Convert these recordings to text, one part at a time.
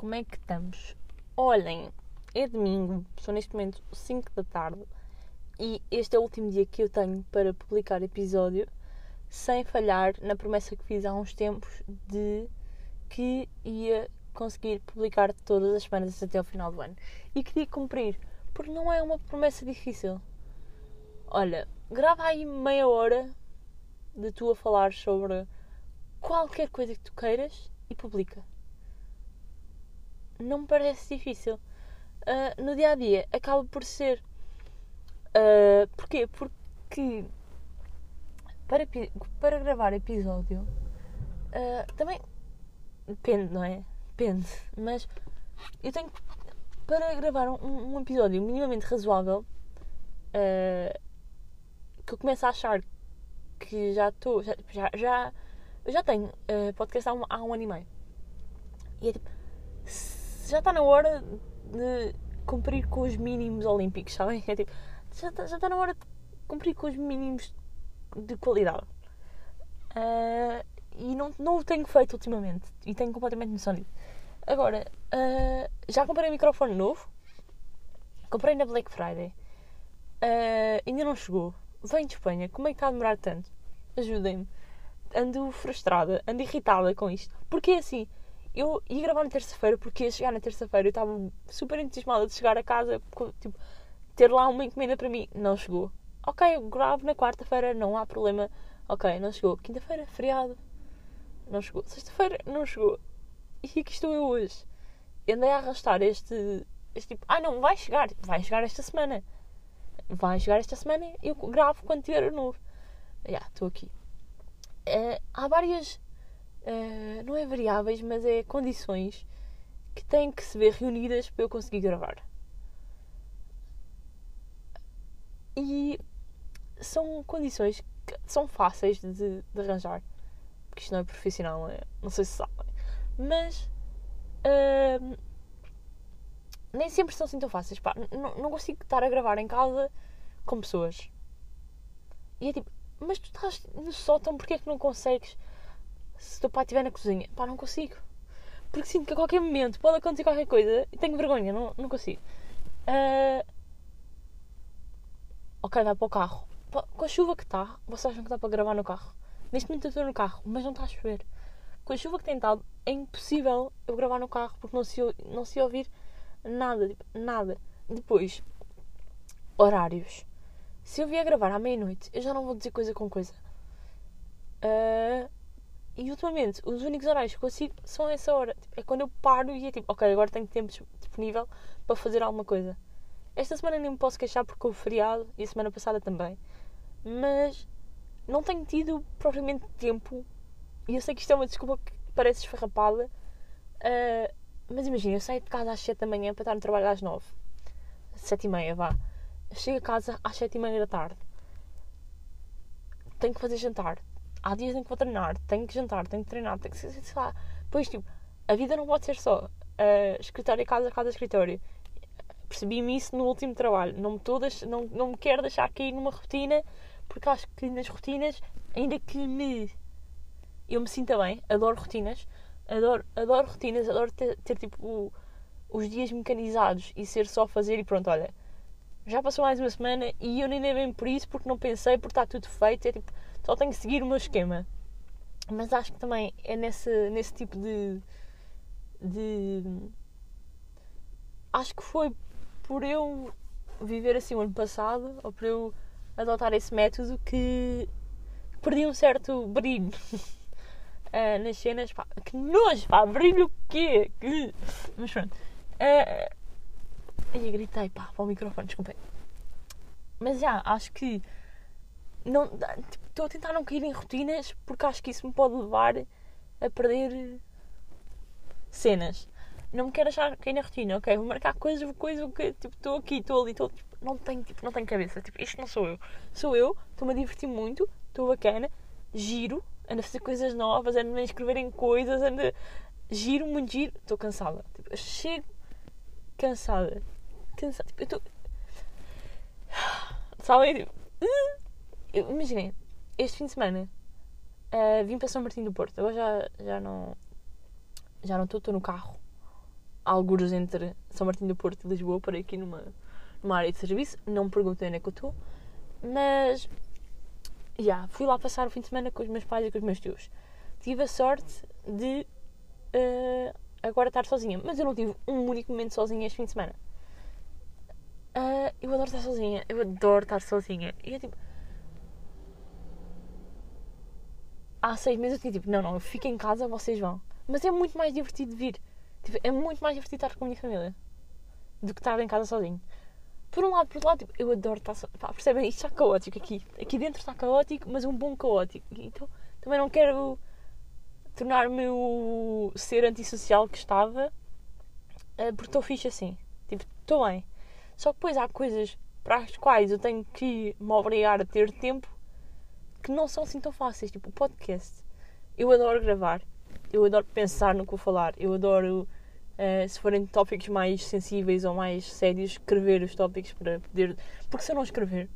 como é que estamos? Olhem, é domingo, são neste momento 5 da tarde e este é o último dia que eu tenho para publicar episódio sem falhar na promessa que fiz há uns tempos de que ia conseguir publicar todas as semanas até ao final do ano. E queria cumprir, porque não é uma promessa difícil. Olha, grava aí meia hora de tu a falar sobre qualquer coisa que tu queiras e publica. Não me parece difícil. Uh, no dia a dia acaba por ser. Uh, porquê? Porque para, para gravar episódio uh, também depende, não é? Depende. Mas eu tenho para gravar um, um episódio minimamente razoável uh, que eu começo a achar que já estou. Já, já, já, eu já tenho uh, podcast há um, há um ano e meio. E é tipo. Já está na hora de cumprir com os mínimos olímpicos, sabem? É tipo. Já está, já está na hora de cumprir com os mínimos de qualidade. Uh, e não, não o tenho feito ultimamente. E tenho completamente noção disso. Agora, uh, já comprei um microfone novo. Comprei na Black Friday. Uh, ainda não chegou. Vem de Espanha. Como é que está a demorar tanto? Ajudem-me. Ando frustrada, ando irritada com isto. Porque é assim, eu ia gravar na terça-feira porque ia chegar na terça-feira eu estava super entusiasmada de chegar a casa, tipo, ter lá uma encomenda para mim. Não chegou. Ok, eu gravo na quarta-feira, não há problema. Ok, não chegou. Quinta-feira, feriado. Não chegou. Sexta-feira, não chegou. E aqui estou eu hoje. Andei a arrastar este, este tipo. Ah, não, vai chegar. Vai chegar esta semana. Vai chegar esta semana. Eu gravo quando tiver novo. Já, yeah, estou aqui. Uh, há várias. Uh, não é variáveis, mas é condições que têm que se ver reunidas para eu conseguir gravar. E são condições que são fáceis de, de arranjar. Porque isto não é profissional, não, é? não sei se sabem. Mas. Uh, nem sempre são assim tão fáceis. Pá, não, não consigo estar a gravar em casa com pessoas. E é tipo, mas tu estás no sótão, porque é que não consegues? Se o teu pai estiver na cozinha, pá, não consigo. Porque sinto que a qualquer momento pode acontecer qualquer coisa e tenho vergonha, não, não consigo. Uh... Ok, vai para o carro. Com a chuva que está, vocês acham que dá para gravar no carro? Neste momento eu estou no carro, mas não está a chover. Com a chuva que tem estado, é impossível eu gravar no carro porque não se, não se ouvir nada, tipo, nada. Depois, horários. Se eu vier gravar à meia-noite, eu já não vou dizer coisa com coisa. Uh, e ultimamente, os únicos horários que consigo são essa hora. Tipo, é quando eu paro e é tipo, ok, agora tenho tempo disponível para fazer alguma coisa. Esta semana nem me posso queixar porque houve feriado e a semana passada também. Mas não tenho tido propriamente tempo. E eu sei que isto é uma desculpa que parece esfarrapada. Uh, mas imagina, eu saio de casa às 7 da manhã para estar no trabalho às 9. 7 e meia, vá chego a casa às sete e meia da tarde. Tenho que fazer jantar. Há dias em que vou treinar. Tenho que jantar, tenho que treinar. Tenho que, sei lá. Pois, tipo, a vida não pode ser só uh, escritório, casa, casa, escritório. Percebi-me isso no último trabalho. Não me, todas, não, não me quero deixar cair numa rotina, porque acho que nas rotinas, ainda que me. Eu me sinta bem, adoro rotinas. Adoro, adoro rotinas, adoro ter, ter tipo o, os dias mecanizados e ser só fazer e pronto, olha já passou mais uma semana e eu nem dei bem por isso porque não pensei, porque está tudo feito. É tipo, só tenho que seguir o meu esquema. Mas acho que também é nesse, nesse tipo de. de. Acho que foi por eu viver assim o ano passado, ou por eu adotar esse método, que perdi um certo brilho uh, nas cenas. Pá, que nojo, pá, brilho o quê? Que... Mas pronto. Uh, Aí gritei, pá, para o microfone, desculpem. Mas já, acho que. Não, tipo, estou a tentar não cair em rotinas porque acho que isso me pode levar a perder cenas. Não me quero achar cair na rotina, ok? Vou marcar coisas, coisas, que tipo, estou aqui, estou ali, estou. Tipo, não tenho, tipo, não tenho cabeça. Tipo, isto não sou eu. Sou eu, estou-me a divertir muito, estou bacana, giro, ando a fazer coisas novas, ando a escrever em coisas, ando. Giro, muito giro, estou cansada. Tipo, chego cansada cansada. Tipo, eu estou. Sabem? Tipo, imaginem, este fim de semana uh, vim para São Martinho do Porto. Agora já, já não. Já não estou, estou no carro. algures entre São Martinho do Porto e Lisboa, para aqui numa, numa área de serviço. Não me perguntem onde é que eu estou. Mas, já, yeah, fui lá passar o fim de semana com os meus pais e com os meus tios. Tive a sorte de uh, agora estar sozinha. Mas eu não tive um único momento sozinha este fim de semana. Uh, eu adoro estar sozinha. Eu adoro estar sozinha. E é tipo. Há seis meses eu tinha tipo, não, não, eu fico em casa, vocês vão. Mas é muito mais divertido vir. Tipo, é muito mais divertido estar com a minha família do que estar em casa sozinho. Por um lado, por outro lado, tipo, eu adoro estar sozinho. percebem? Isto está caótico aqui. Aqui dentro está caótico, mas um bom caótico. Então também não quero tornar-me o ser antissocial que estava eh, porque estou fixe assim. Tipo, estou bem. Só que depois há coisas para as quais eu tenho que me obrigar a ter tempo que não são assim tão fáceis. Tipo, o podcast. Eu adoro gravar. Eu adoro pensar no que vou falar. Eu adoro, uh, se forem tópicos mais sensíveis ou mais sérios, escrever os tópicos para poder. Porque se eu não escrever.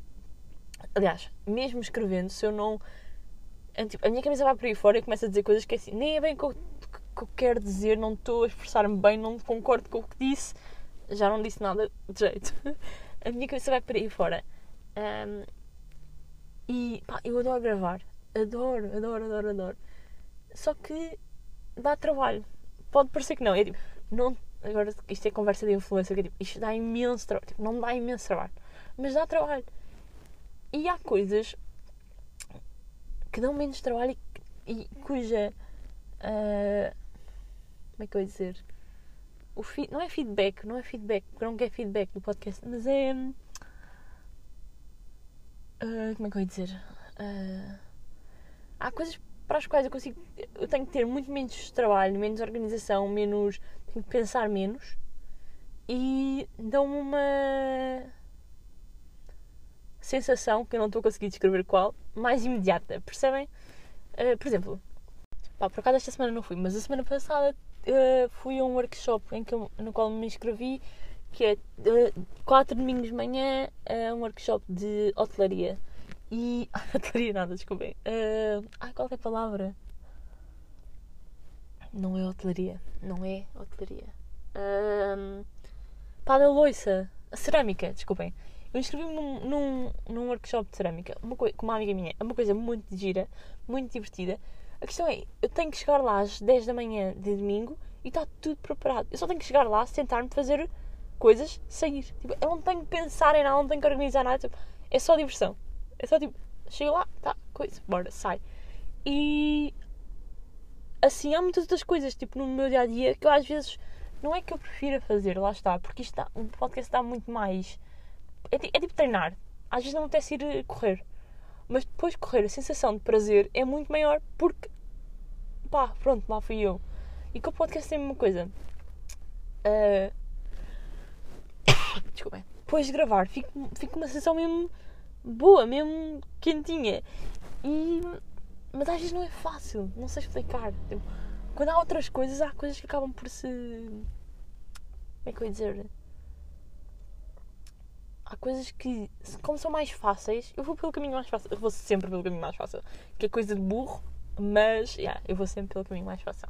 Aliás, mesmo escrevendo, se eu não. Tipo, a minha cabeça vai por aí fora e começa a dizer coisas que é assim, nem é bem o que que eu quero dizer, não estou a expressar-me bem, não concordo com o que disse já não disse nada de jeito. A minha cabeça vai por aí fora. Um, e pá, eu adoro gravar. Adoro, adoro, adoro, adoro. Só que dá trabalho. Pode parecer que não. É tipo, não agora isto é conversa de influência. Que é, tipo, isto dá imenso trabalho. Tipo, não dá imenso trabalho. Mas dá trabalho. E há coisas que dão menos trabalho e, e cuja. Uh, como é que eu ia dizer? O não é feedback, não é feedback, porque eu não quero feedback do podcast, mas é. Uh, como é que eu ia dizer? Uh, há coisas para as quais eu consigo. Eu tenho que ter muito menos trabalho, menos organização, menos. tenho que pensar menos e dão-me uma sensação que eu não estou a conseguir descrever qual, mais imediata, percebem? Uh, por exemplo, pá, por acaso esta semana não fui, mas a semana passada uh, fui a um workshop em que eu, no qual me inscrevi, que é uh, quatro domingos de manhã, uh, um workshop de hotelaria. E. hotelaria nada, desculpem. Uh, ai, qual é a palavra? Não é hotelaria. Não é hotelaria. Pá da loiça. A cerâmica, desculpem. Eu inscrevi-me num, num, num, workshop de cerâmica uma com uma amiga minha. É uma coisa muito gira, muito divertida. A questão é, eu tenho que chegar lá às 10 da manhã de domingo e está tudo preparado. Eu só tenho que chegar lá, sentar-me, fazer coisas, sair. Tipo, eu não tenho que pensar em nada, não tenho que organizar nada. Tipo, é só diversão. É só tipo, chego lá, tá, coisa, bora, sai. E assim, há muitas outras coisas, tipo, no meu dia a dia, que eu às vezes não é que eu prefira fazer, lá está, porque isto dá, um podcast dá muito mais. É, é tipo treinar. Às vezes não apetece ir correr. Mas depois de correr, a sensação de prazer é muito maior porque pá, pronto, lá fui eu. E com o podcast tem a mesma coisa. Uh... Desculpem. Depois de gravar, fico, fico uma sensação mesmo boa, mesmo quentinha. E... Mas às vezes não é fácil, não sei explicar. Tipo, quando há outras coisas, há coisas que acabam por se. Como é que eu ia dizer? Há coisas que, como são mais fáceis, eu vou pelo caminho mais fácil. Eu vou sempre pelo caminho mais fácil. Que é coisa de burro, mas, yeah, eu vou sempre pelo caminho mais fácil.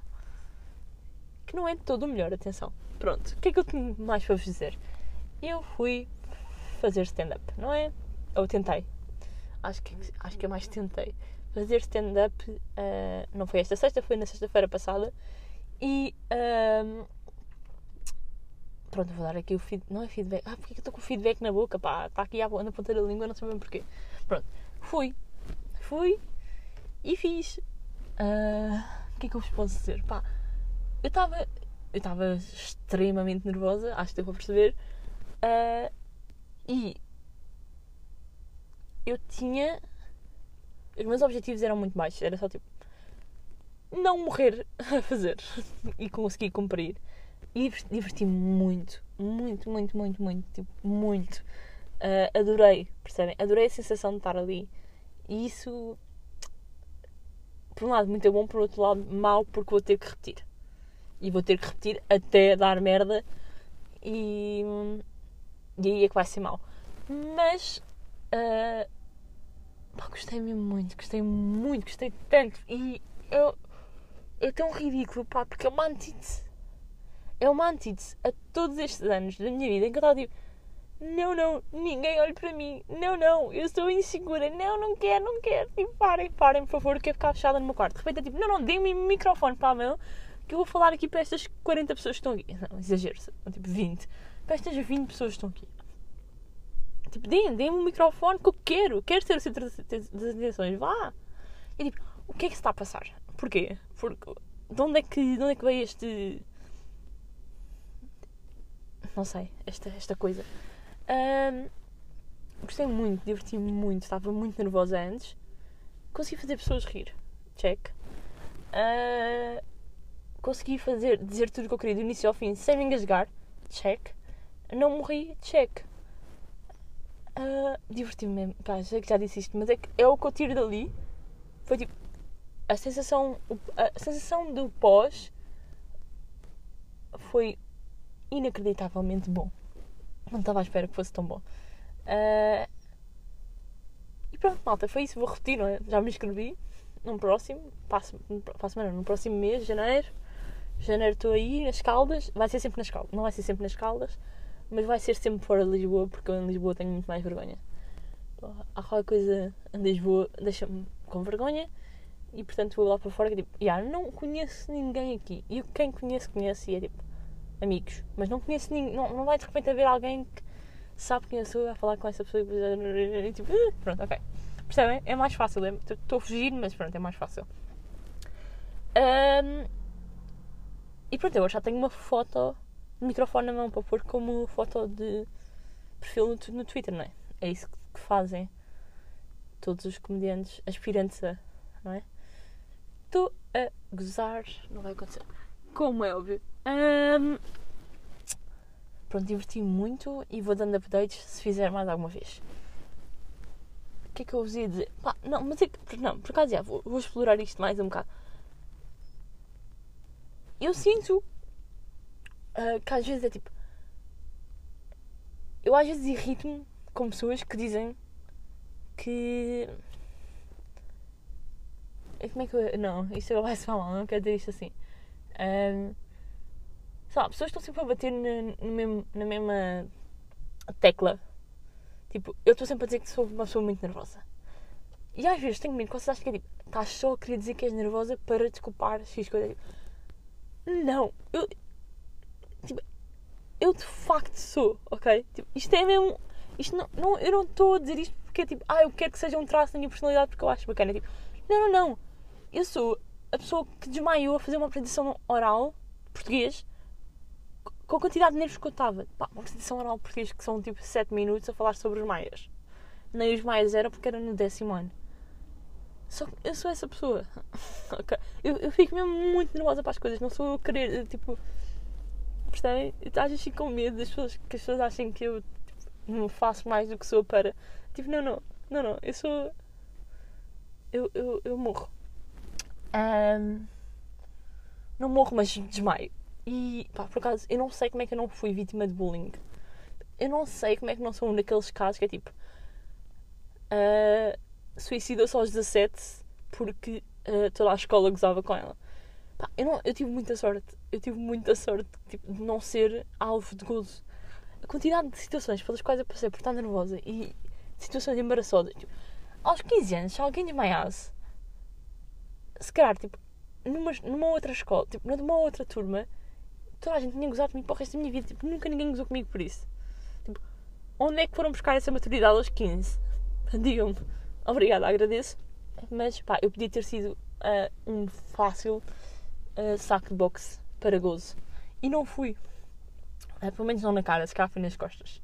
Que não é de todo o melhor, atenção. Pronto, o que é que eu tenho mais para vos dizer? Eu fui fazer stand-up, não é? Ou tentei. Acho que, acho que eu mais tentei. Fazer stand-up uh, não foi esta sexta, foi na sexta-feira passada. E. Uh, pronto, vou dar aqui o feedback. Não é feedback. Ah, porque que eu estou com o feedback na boca? Pá, está aqui na ponta da língua, não sei bem porquê. Pronto, fui. Fui e fiz. Uh, o que é que eu vos posso dizer? Pá, eu estava eu estava extremamente nervosa, acho que deu para perceber. Uh, e eu tinha. Os meus objetivos eram muito baixos, era só tipo. Não morrer a fazer e conseguir cumprir. E diverti-me muito, muito, muito, muito, muito, tipo, muito. Uh, adorei, percebem? Adorei a sensação de estar ali. E isso por um lado muito bom, por outro lado mau, porque vou ter que repetir. E vou ter que repetir até dar merda e, e aí é que vai ser mau. Mas uh, pá, gostei mesmo muito, gostei muito, gostei tanto. E eu, é tão ridículo, pá, porque é uma antítese. É uma antítese a todos estes anos da minha vida em que eu estava tipo, não, não, ninguém olhe para mim, não, não, eu estou insegura, não, não quero, não quero, tipo, parem, parem, por favor, eu quero ficar fechada no meu quarto. De repente é tipo, não, não, deem-me o microfone para a mão que eu vou falar aqui para estas 40 pessoas que estão aqui. Não, exagero, tipo 20. Para estas 20 pessoas que estão aqui. Tipo, deem-me deem o microfone que eu quero, quero ter o centro das atenções, vá. E tipo, o que é que se está a passar? Porquê? Porque, de onde é que, de onde é que veio este. Não sei, esta, esta coisa. Um, gostei muito, diverti-me muito, estava muito nervosa antes. Consegui fazer pessoas rir. Check. Uh, consegui fazer, dizer tudo o que eu queria do início ao fim sem me engasgar. Check. Não morri. Check. Uh, diverti-me mesmo. Pá, sei que já disse isto, mas é, que é o que eu tiro dali. Foi tipo. A sensação, a sensação do pós foi inacreditavelmente bom. Não estava à espera que fosse tão bom. Uh, e pronto, malta, foi isso. Vou repetir, não é? Já me inscrevi. No próximo, passo, passo, no próximo mês, janeiro. Janeiro estou aí nas Caldas. Vai ser sempre nas Caldas. Não vai ser sempre nas Caldas, mas vai ser sempre fora de Lisboa, porque eu em Lisboa tenho muito mais vergonha. Há qualquer coisa em Lisboa deixa-me com vergonha e portanto vou lá para fora que tipo, yeah, não conheço ninguém aqui. E quem conhece, conhece e é tipo amigos, mas não conheço ninguém, não, não vai de repente haver alguém que sabe quem eu sou a falar com essa pessoa e tipo, uh, pronto, ok. Percebem? É mais fácil. Estou é, a fugir, mas pronto, é mais fácil. Um, e pronto, eu já tenho uma foto de microfone na mão para pôr como foto de perfil no, no Twitter, não é? É isso que fazem todos os comediantes aspirantes a, não é? Estou a gozar, não vai acontecer. Como é óbvio. Um, pronto, diverti-me muito e vou dando updates se fizer mais alguma vez. O que é que eu vos ia dizer? Pá, não, mas é que, não, por acaso já, vou, vou explorar isto mais um bocado. Eu sinto uh, que às vezes é tipo. Eu às vezes irrito-me com pessoas que dizem que. Como é que eu. Não, isto vai se falar, não quero dizer isto assim. Um, sei lá, pessoas estão sempre a bater na, no mesmo, na mesma tecla. Tipo, eu estou sempre a dizer que sou uma pessoa muito nervosa. E às vezes tenho medo vocês acham que é tipo, estás só a querer dizer que és nervosa para desculpar X coisa. Não, eu. Tipo, eu de facto sou, ok? Tipo, isto é mesmo. Isto não, não, eu não estou a dizer isto porque é tipo, ah, eu quero que seja um traço da minha personalidade porque eu acho bacana. Tipo, não, não, não. Eu sou a pessoa que desmaiou a fazer uma apresentação oral português com a quantidade de nervos que eu estava. Uma apresentação oral português que são tipo 7 minutos a falar sobre os maias. Nem os maias eram porque era no décimo ano. Só que eu sou essa pessoa. okay. eu, eu fico mesmo muito nervosa para as coisas. Não sou eu querer, tipo. Percebem? Às vezes fico com medo das pessoas, que as pessoas achem que eu tipo, não faço mais do que sou para. Tipo, não, não. Não, não. Eu sou. Eu, eu, eu morro. Um... Não morro, mas desmaio. E, pá, por acaso, eu não sei como é que eu não fui vítima de bullying. Eu não sei como é que não sou um daqueles casos que é tipo. Uh, Suicidou-se aos 17 porque uh, toda a escola gozava com ela. Pá, eu, não, eu tive muita sorte. Eu tive muita sorte tipo, de não ser alvo de gozo. A quantidade de situações pelas quais eu passei por estar nervosa e situações embaraçosas. Tipo, aos 15 anos, se alguém desmaiasse, se calhar, tipo, numa, numa outra escola, tipo, numa outra turma, toda a gente tinha gozado comigo para o resto da minha vida. Tipo, nunca ninguém gozou comigo por isso. Tipo, onde é que foram buscar essa maturidade aos 15? Digam-me. Obrigada, agradeço. Mas, pá, eu podia ter sido uh, um fácil uh, saco de boxe para gozo. E não fui. Uh, pelo menos não na cara, se calhar foi nas costas.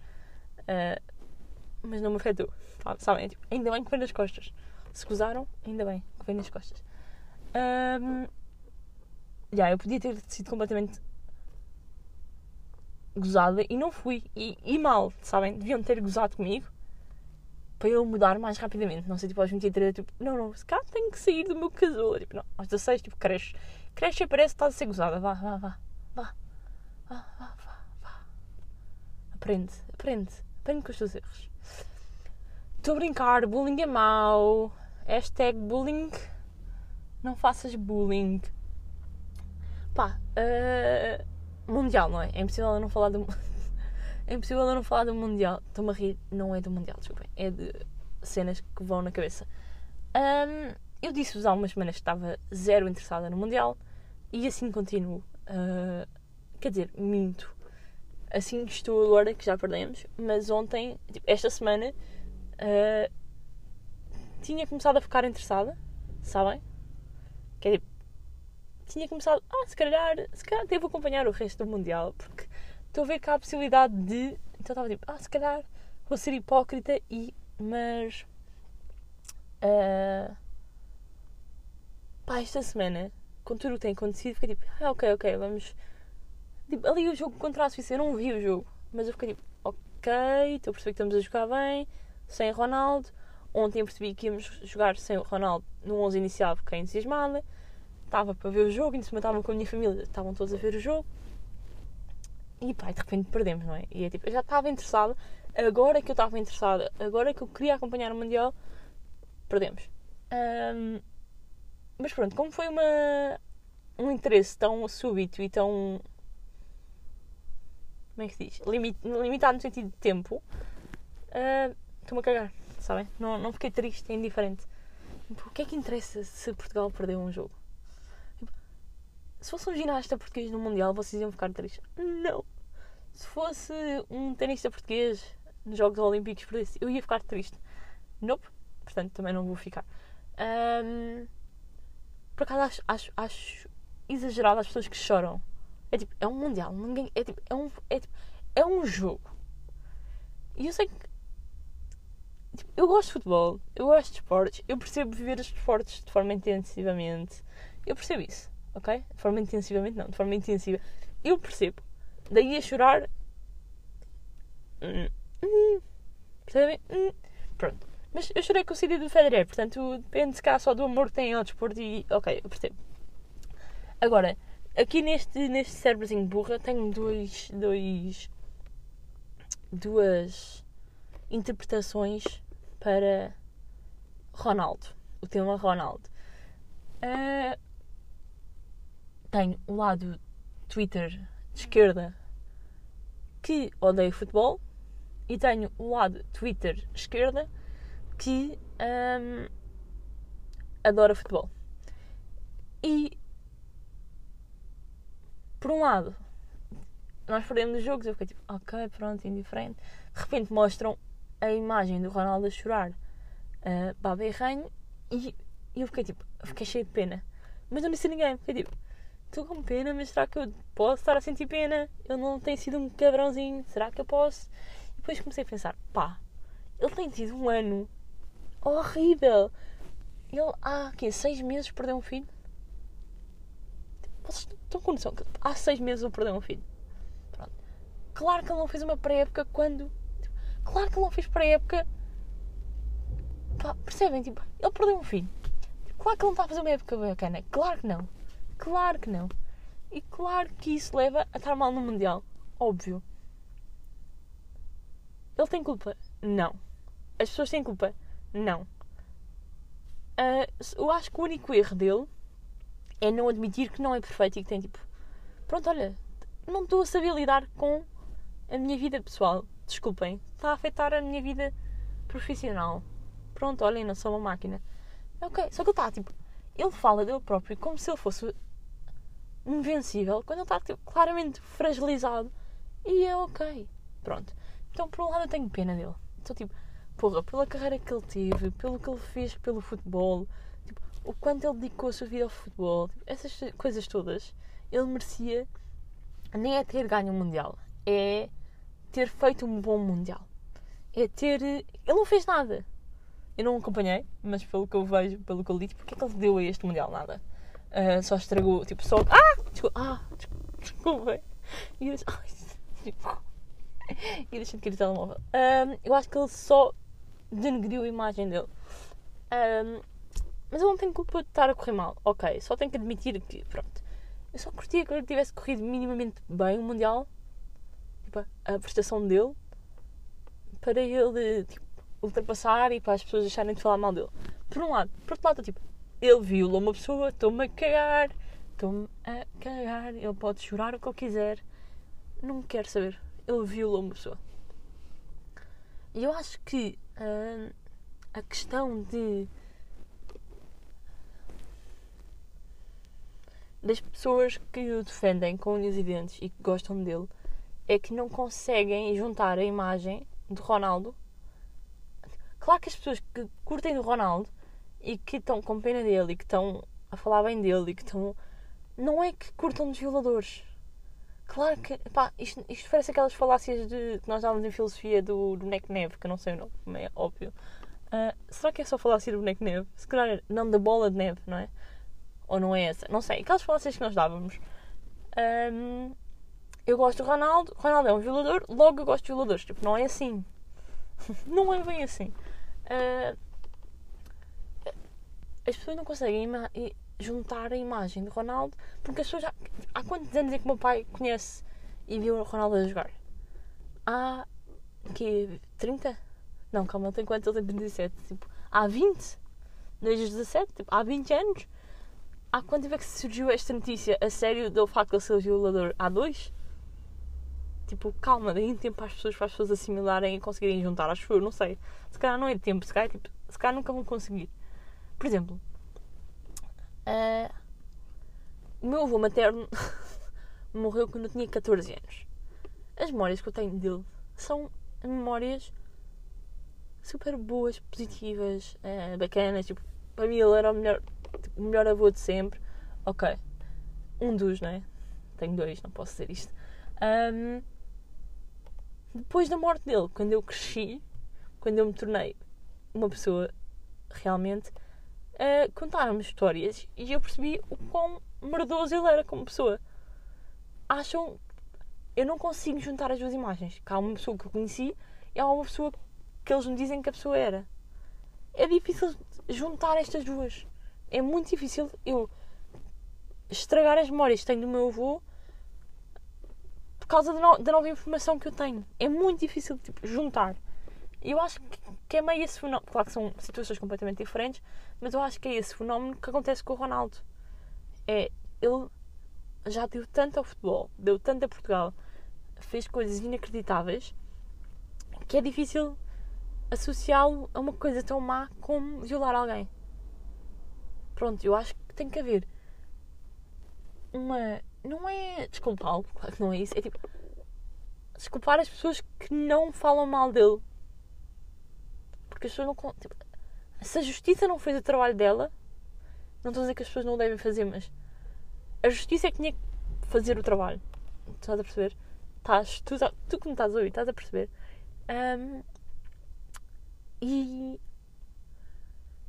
mas não me afetou. Sabem? Tipo, ainda bem que foi nas costas. Se gozaram, ainda bem que foi nas costas. Um, yeah, eu podia ter sido completamente gozada e não fui. E, e, mal, sabem? Deviam ter gozado comigo para eu mudar mais rapidamente. Não sei, tipo, aos 23, tipo, não, não, se cá tenho que sair do meu casulo. Tipo, não, aos 16, tipo, cresce. Cresce e parece que estás a ser gozada. Vá, vá, vá, vá, vá, vá, vá, vá. Aprende, aprende, aprende com os teus erros. Estou a brincar, bullying é mau. Hashtag bullying. Não faças bullying. Pá, uh, Mundial, não é? É impossível eu não falar do. é impossível eu não falar do Mundial. Estou-me a rir, não é do Mundial, desculpem. É de cenas que vão na cabeça. Um, eu disse-vos há umas semanas que estava zero interessada no Mundial e assim continuo. Uh, quer dizer, minto. Assim estou agora que já perdemos, mas ontem, tipo, esta semana, uh, tinha começado a ficar interessada, sabem? Que é tinha começado, ah, se calhar, se calhar devo acompanhar o resto do Mundial, porque estou a ver que há a possibilidade de. Então estava tipo, ah, se calhar vou ser hipócrita e. Mas. Uh, pá, esta semana, com tudo o que tem acontecido, fiquei tipo, ah, ok, ok, vamos. Tipo, ali o jogo contra a Suíça, eu não vi o jogo, mas eu fiquei tipo, ok, estou a perceber que estamos a jogar bem, sem Ronaldo. Ontem percebi que íamos jogar sem o Ronaldo no 11 inicial, fiquei entusiasmada. Estava para ver o jogo, em cima estava com a minha família, estavam todos a ver o jogo. E pá, de repente perdemos, não é? E é tipo, eu já estava interessada, agora que eu estava interessada, agora que eu queria acompanhar o Mundial, perdemos. Um, mas pronto, como foi uma, um interesse tão súbito e tão. Como é que se diz? Limit, limitado no sentido de tempo, uh, estou-me a cagar, sabem? Não, não fiquei triste, é indiferente. Tipo, o que é que interessa se Portugal perdeu um jogo? se fosse um ginasta português no Mundial, vocês iam ficar tristes? Não. Se fosse um tenista português nos Jogos Olímpicos, eu ia ficar triste. Nope. Portanto, também não vou ficar. Um, por acaso, acho, acho, acho exagerado as pessoas que choram. É tipo, é um Mundial. Ninguém, é, tipo, é, um, é, tipo, é um jogo. E eu sei que. Tipo, eu gosto de futebol, eu gosto de esportes, eu percebo viver os esportes de forma intensivamente. Eu percebo isso ok? De forma intensivamente, não, de forma intensiva. Eu percebo. Daí a chorar. Hum, hum, percebem? Hum, pronto. Mas eu chorei com o CD do Federer, portanto depende cá só do amor que tem ao desporto e. Ok, eu percebo. Agora, aqui neste, neste cérebrozinho burra tenho dois, dois. duas interpretações para Ronaldo. O tema Ronaldo. Uh, tenho o lado Twitter de esquerda que odeia futebol e tenho o lado Twitter esquerda que um, adora futebol. E por um lado, nós perdemos os jogos, eu fiquei tipo, ok, pronto, indiferente. De repente mostram a imagem do Ronaldo a chorar uh, Baba e Reino e eu fiquei tipo, fiquei cheio de pena. Mas não disse a ninguém, fiquei tipo, estou com pena, mas será que eu posso estar a sentir pena? Eu não tenho sido um cabrãozinho, será que eu posso? E depois comecei a pensar, pá, ele tem tido um ano horrível. Ele há quê? seis meses perdeu um filho? Vocês estão com noção que há seis meses ele perdeu um filho? Pronto. Claro que ele não fez uma pré-época quando. Claro que ele não fez pré-época. Percebem? Tipo, ele perdeu um filho. Claro que ele não está a fazer uma época bacana. Claro que não. Claro que não. E claro que isso leva a estar mal no Mundial. Óbvio. Ele tem culpa? Não. As pessoas têm culpa? Não. Uh, eu acho que o único erro dele é não admitir que não é perfeito e que tem tipo. Pronto, olha, não estou a saber lidar com a minha vida pessoal. Desculpem. Está a afetar a minha vida profissional. Pronto, olhem, não sou uma máquina. Ok, só que ele está tipo. Ele fala dele próprio como se ele fosse invencível quando ele está tipo, claramente fragilizado e é ok. Pronto. Então, por um lado, eu tenho pena dele. Estou tipo, porra, pela carreira que ele teve, pelo que ele fez pelo futebol, tipo, o quanto ele dedicou a sua vida ao futebol, tipo, essas coisas todas, ele merecia nem é ter ganho um Mundial, é ter feito um bom Mundial. É ter. Ele não fez nada. Eu não acompanhei, mas pelo que eu vejo, pelo que eu li, tipo, porque é que ele deu a este Mundial? Nada. Uh, só estragou, tipo, só. Ah! Desculpa, ah! Desculpa. E eu, ai, e deixa de cair o telemóvel. Um, eu acho que ele só denegriu a imagem dele. Um, mas eu não tenho culpa de estar a correr mal. Ok, só tenho que admitir que, pronto. Eu só curtia que ele tivesse corrido minimamente bem o Mundial. Tipo, a prestação dele. Para ele, tipo, ultrapassar e para as pessoas deixarem de falar mal dele. Por um lado. Por outro lado, tipo, ele violou uma pessoa, estou-me a cagar, estou-me a cagar. Ele pode chorar o que ele quiser. não quero saber. Ele violou uma pessoa. E eu acho que uh, a questão de das pessoas que o defendem com unhas e dentes e que gostam dele é que não conseguem juntar a imagem de Ronaldo. Claro que as pessoas que curtem do Ronaldo e que estão com pena dele e que estão a falar bem dele e que estão. Não é que curtam dos violadores. Claro que. Pá, isto, isto parece aquelas falácias de, que nós dávamos em filosofia do, do neve, que eu não sei o nome, como é óbvio. Uh, será que é só falácia do boneco neve? Se calhar não da bola de neve, não é? Ou não é essa? Não sei. Aquelas falácias que nós dávamos. Um, eu gosto do Ronaldo, Ronaldo é um violador, logo eu gosto de violadores. Tipo, não é assim. não é bem assim. Uh, as pessoas não conseguem juntar a imagem de Ronaldo porque as pessoas já. Há quantos anos é que o meu pai conhece e viu o Ronaldo a jogar? Há. que 30? Não, calma, ele tem quantos? Ele tem 37. Tipo, há 20? Desde os 17? Tipo, há 20 anos? Há quanto tempo é que surgiu esta notícia a sério do facto de ele ser violador? Há dois? Tipo, calma, deem tempo as pessoas, para as pessoas assimilarem e conseguirem juntar. Acho que eu, não sei. Se calhar não é tempo, se calhar, tipo, se calhar nunca vão conseguir. Por exemplo, uh, o meu avô materno morreu quando eu tinha 14 anos. As memórias que eu tenho dele são memórias super boas, positivas, uh, bacanas. Tipo, para mim ele era o melhor o melhor avô de sempre. Ok. Um dos, não é? Tenho dois, não posso dizer isto. Um, depois da morte dele, quando eu cresci, quando eu me tornei uma pessoa realmente, uh, contaram-me histórias e eu percebi o quão merdoso ele era como pessoa. Acham. Eu não consigo juntar as duas imagens. Que há uma pessoa que eu conheci e há uma pessoa que eles me dizem que a pessoa era. É difícil juntar estas duas é muito difícil eu estragar as memórias que tenho do meu avô causa da, no, da nova informação que eu tenho. É muito difícil tipo, juntar. Eu acho que, que é meio esse fenómeno. Claro que são situações completamente diferentes, mas eu acho que é esse fenómeno que acontece com o Ronaldo. É, ele já deu tanto ao futebol, deu tanto a Portugal, fez coisas inacreditáveis que é difícil associá-lo a uma coisa tão má como violar alguém. Pronto, eu acho que tem que haver uma. Não é desculpá-lo, claro que não é isso. É tipo. Desculpar as pessoas que não falam mal dele. Porque as pessoas não. Tipo, se a justiça não fez o trabalho dela, não estou a dizer que as pessoas não o devem fazer, mas a justiça é que tinha que fazer o trabalho. Estás a perceber? Estás, tu, tu que me estás a ouvir, estás a perceber? Um, e,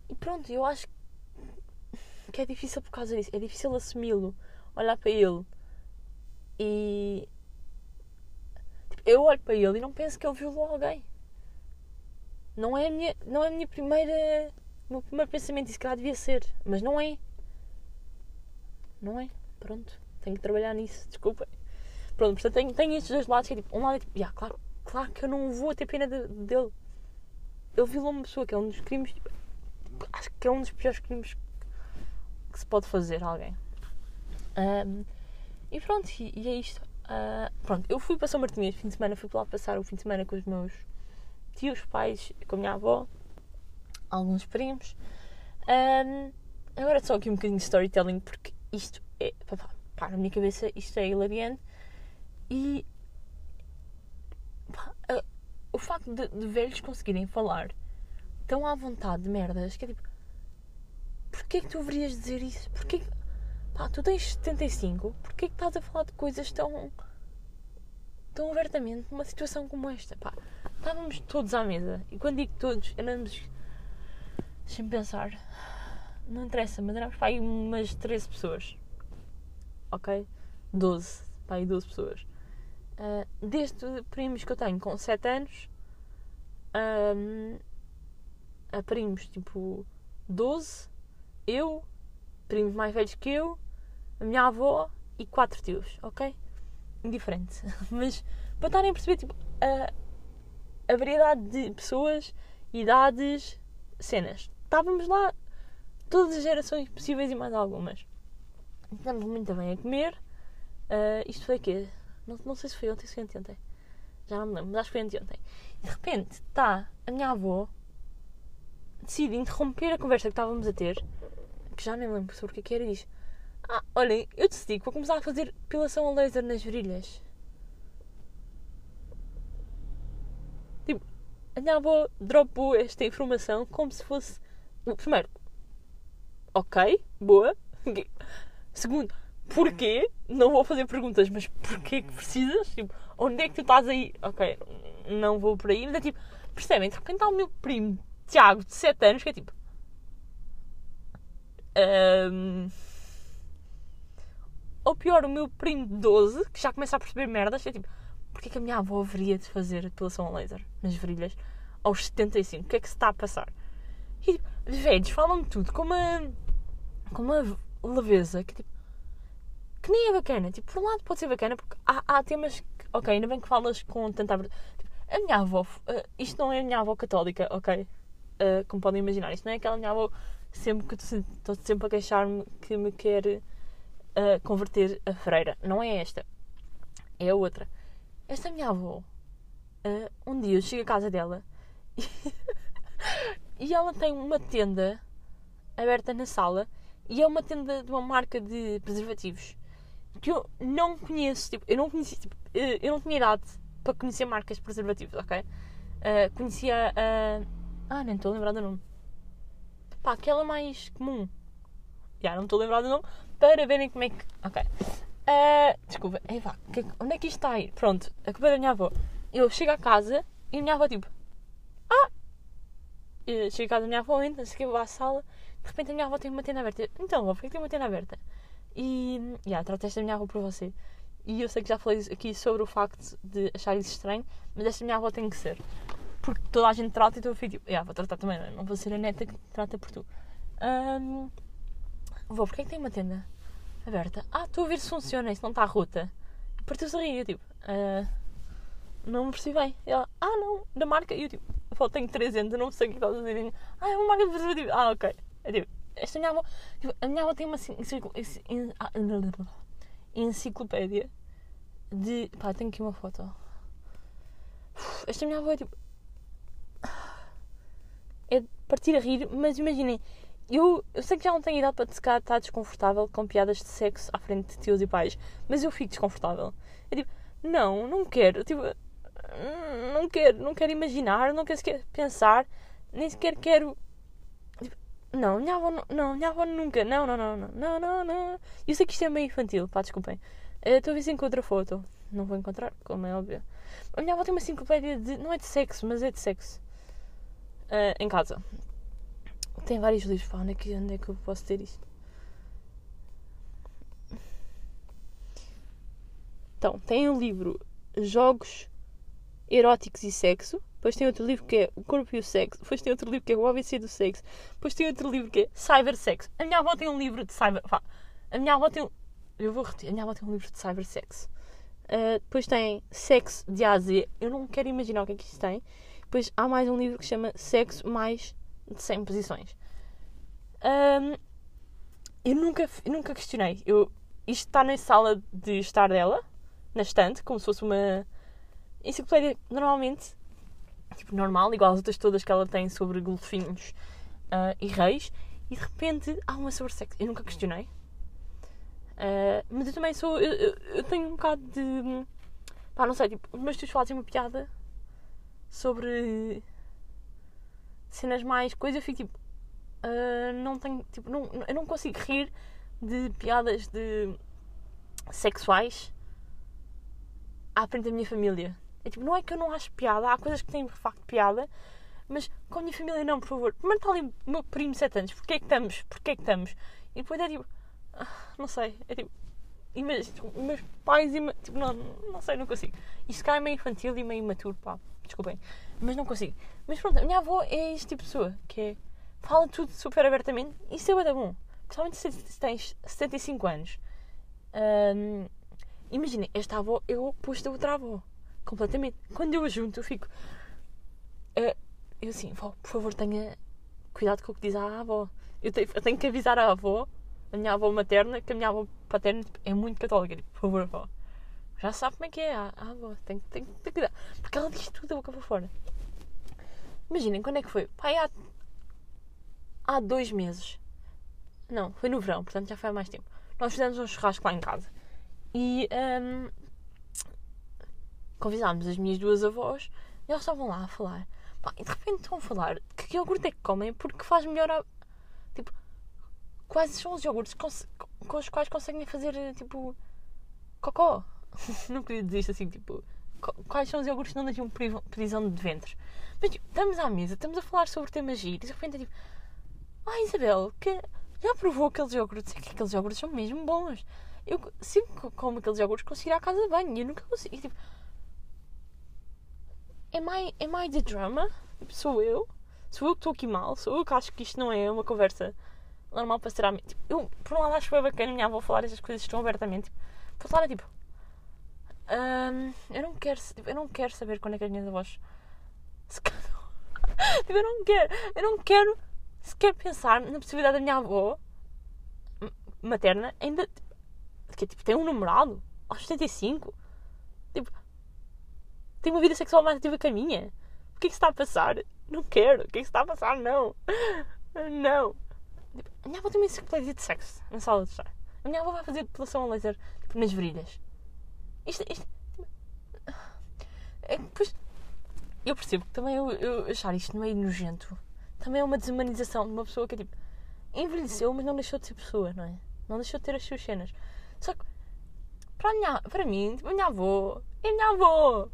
e pronto, eu acho que é difícil por causa disso. É difícil assumi-lo, olhar para ele e. Tipo, eu olho para ele e não penso que ele violou alguém. Não é a minha, não é a minha primeira. O meu primeiro pensamento, isso que calhar devia ser, mas não é. Não é. Pronto, tenho que trabalhar nisso, desculpa. Pronto, portanto tenho, tenho estes dois lados que é tipo, um lado é tipo, yeah, claro, claro que eu não vou ter pena de, dele. Ele violou uma pessoa que é um dos crimes, tipo, acho que é um dos piores crimes que se pode fazer a alguém. Um, e pronto, e, e é isto. Uh, pronto, eu fui para São Martinho este fim de semana, fui para lá passar o fim de semana com os meus tios, pais, com a minha avó, alguns primos. Um, agora só aqui um bocadinho de storytelling, porque isto é. Pá, pá, na minha cabeça, isto é hilariante. E. Pá, uh, o facto de, de velhos conseguirem falar tão à vontade de merdas que é tipo porquê que tu deverias dizer isso? Porquê que... Pá, tu tens 75, porquê que estás a falar de coisas tão... tão abertamente numa situação como esta? Pá, estávamos todos à mesa, e quando digo todos, éramos... Deixa-me pensar... Não interessa, mas éramos para aí umas 13 pessoas. Ok? 12. Para aí 12 pessoas. Uh, desde primos que eu tenho com 7 anos um, a primos tipo 12 eu, primos mais velhos que eu, a minha avó e quatro tios, ok? Indiferente. Mas para estarem a perceber tipo, a, a variedade de pessoas, idades, cenas. Estávamos lá todas as gerações possíveis e mais algumas. Estamos muito bem a comer. Uh, isto foi quê? Não, não sei se foi ontem ou se foi ontem. Já não me lembro, mas acho que foi ontem. E de repente está a minha avó decide interromper a conversa que estávamos a ter, que já nem lembro sobre o que, é que era, e diz: Ah, olhem, eu decidi que vou começar a fazer depilação a laser nas virilhas. Tipo, a minha avó dropou esta informação como se fosse. Primeiro, ok, boa. Segundo, porquê? Não vou fazer perguntas, mas porquê que precisas? Tipo, onde é que tu estás aí? Ok, não vou por aí. Mas é tipo, percebem? De repente está o meu primo Tiago, de 7 anos, que é tipo. Um, ou pior, o meu primo de 12, que já começa a perceber merdas, é tipo, porquê que a minha avó haveria de fazer depilação a laser nas virilhas aos 75? O que é que se está a passar? E tipo, velhos falam tudo com uma, com uma leveza que tipo, que nem é bacana. Tipo, por um lado pode ser bacana porque há, há temas que, ok, ainda bem que falas com tanta. Tipo, a minha avó, uh, isto não é a minha avó católica, ok? Uh, como podem imaginar, isto não é aquela minha avó sempre que estou sempre a queixar-me que me quer uh, converter a freira. Não é esta, é a outra. Esta minha avó, um dia eu chego à casa dela e, e ela tem uma tenda aberta na sala e é uma tenda de uma marca de preservativos que eu não conheço. Tipo, eu não conhecia, tipo, eu não tinha idade para conhecer marcas de preservativos, ok? Uh, conhecia a. Uh, ah, nem estou a lembrar do nome. Pá, aquela mais comum. Já, não estou a lembrar do nome para verem como é que. Ok. Uh, desculpa, Ei, vá, que, onde é que isto está a ir? Pronto, a culpa é da minha avó. Eu chego a casa e a minha avó, tipo. Ah! Eu chego a casa da minha avó, entra, se vou à sala, de repente a minha avó tem uma tenda aberta. Então, avó, porquê que tem uma tenda aberta? E. Yeah, trato esta minha avó por você. E eu sei que já falei aqui sobre o facto de achar isso estranho, mas esta minha avó tem que ser. Porque toda a gente trata e então eu fico tipo, yeah, vou tratar também, não vou ser a neta que trata por tu. Um, vou, porque é que tem uma tenda aberta? Ah, estou a ver se funciona, isso não está rota. E partiu-se a rir, eu tipo, uh, não me percebi bem. E ela, ah não, da marca. E eu tipo, eu tenho 300, não sei o que estás a dizer. Ah, é uma marca de preservativo. Ah, ok. Eu, tipo, esta minha avó, tipo, a minha avó tem uma enciclopédia de. Pá, tenho aqui uma foto. Esta minha avó é tipo. É partir a rir, mas imaginem, eu, eu sei que já não tenho idade para te estar tá desconfortável com piadas de sexo à frente de tios e pais, mas eu fico desconfortável. É tipo, não, não quero, tipo, não quero, não quero imaginar, não quero sequer pensar, nem sequer quero não, minha avó não, não, minha avó nunca. Não, não, não, não, não, não, não. Eu sei que isto é meio infantil, pá, desculpem. Eh, estou a ver se encontro a foto. Não vou encontrar, como é óbvio. A minha avó tem uma enciclopédia de. não é de sexo, mas é de sexo. Uh, em casa. Tem vários livros, pá, onde é, que, onde é que eu posso ter isto? Então, tem um livro Jogos Eróticos e Sexo depois tem outro livro que é O Corpo e o Sexo. Depois tem outro livro que é O ABC do Sexo. Depois tem outro livro que é Cybersexo. A minha avó tem um livro de cyber. Pá, a minha avó tem um. Eu vou repetir. A minha avó tem um livro de cybersexo. Uh, depois tem Sexo de A a Z. Eu não quero imaginar o que é que isto tem. Depois há mais um livro que se chama Sexo mais de 100 posições. Um, eu nunca, nunca questionei. Eu, isto está na sala de estar dela, na estante, como se fosse uma enciclopédia. Normalmente tipo, normal, igual as outras todas que ela tem sobre golfinhos uh, e reis, e de repente há uma sobre sexo. Eu nunca questionei. Uh, mas eu também sou. Eu, eu, eu, tenho um bocado de. Pá, não sei, tipo, os meus tios fazem uma piada sobre cenas mais coisas, eu fico tipo. Uh, não tenho. Tipo, não, eu não consigo rir de piadas de sexuais à frente da minha família. É tipo, não é que eu não acho piada, há coisas que têm de facto piada, mas com a minha família não, por favor. Primeiro está ali o meu primo de 7 anos, porquê é que estamos? Porquê é que estamos? E depois é tipo, ah, não sei, é tipo, imagina, tipo, meus pais, tipo, não, não sei, não consigo. Isto cá é meio infantil e meio imaturo, pá, desculpem, mas não consigo. Mas pronto, a minha avó é este tipo de pessoa, que é, fala tudo super abertamente, e isso é muito bom. Principalmente se tens 75 anos. Um, Imaginem, esta avó é o oposto da outra avó. Completamente. Quando eu a junto, eu fico. Uh, eu assim, vó, por favor, tenha cuidado com o que diz a avó. Eu tenho, eu tenho que avisar a avó, a minha avó materna, que a minha avó paterna tipo, é muito católica. Tipo, por favor, avó, Já sabe como é que é a a avó. Tem, tem, que- tem que dar. Porque ela diz tudo da boca para fora. Imaginem, quando é que foi? Pai, há, há dois meses. Não, foi no verão, portanto já foi há mais tempo. Nós fizemos um churrasco lá em casa. E hum, convidámos as minhas duas avós e elas estavam lá a falar. Pá, e de repente estão a falar que iogurte é que comem porque faz melhor a... Tipo, quais são os iogurtes com, os quais conseguem fazer, tipo, cocó? não queria dizer isto assim, tipo, quais são os iogurtes não deixam prisão de ventres? Mas, tipo, estamos à mesa, estamos a falar sobre temas giros e de repente é tipo, ah, Isabel, que já provou aqueles iogurtes? É que aqueles iogurtes são mesmo bons. Eu sempre como aqueles iogurtes consigo ir à casa de banho e eu nunca consigo. e, Tipo, am I, am I the drama? Sou eu? Sou eu que estou aqui mal? Sou eu que acho que isto não é uma conversa normal para ser amigo? Tipo, eu, por um lado, acho que foi bacana a minha avó falar estas coisas tão abertamente. Tipo, por outro lado, é tipo, hum, eu, não quero, eu não quero saber quando é que as minhas avós se casam. tipo, eu não quero, eu não quero sequer pensar na possibilidade da minha avó materna ainda que tipo, tem um namorado aos 75 tipo, tem uma vida sexual mais ativa que a minha. O que é que se está a passar? não quero, o que é que se está a passar? não. Não. Tipo, a minha avó tem uma enciclopédia de sexo na sala de estar. A minha avó vai fazer depilação a laser tipo, nas virilhas isto, isto é que eu percebo que também eu, eu achar isto meio nojento também é uma desumanização de uma pessoa que é tipo envelheceu, mas não deixou de ser pessoa, não é? Não deixou de ter as suas cenas. Só que para, minha, para mim, tipo, a minha avó é a minha avó.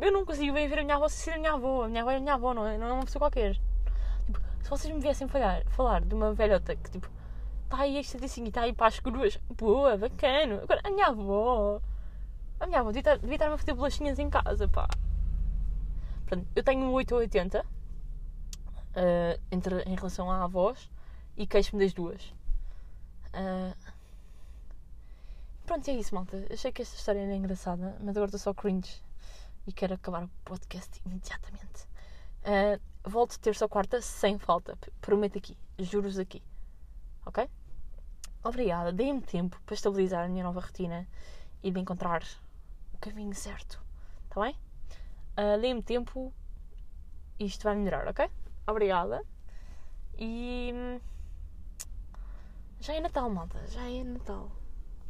Eu não consigo bem ver a minha avó ser a minha avó. A minha avó é a minha avó, não é, não é uma pessoa qualquer. Tipo, se vocês me viessem falar, falar de uma velhota que tipo está aí a 75 e está aí para as curvas, boa, bacana. Agora, a minha avó. A minha avó devia estar- devia estar-me a fazer bolachinhas em casa, pá. Portanto, eu tenho um 8 ou 80 uh, entre, em relação à avós e queixo-me das duas. Uh, pronto, é isso, malta. Achei que esta história era engraçada, mas agora estou só cringe e quero acabar o podcast imediatamente. Uh, volto terça ou quarta sem falta, prometo aqui, juros aqui. Ok? Obrigada, deem-me tempo para estabilizar a minha nova rotina e de encontrar caminho certo. Está bem? Uh, deem-me tempo isto vai melhorar, ok? Obrigada. E. hum, Já é Natal, malta. Já é Natal.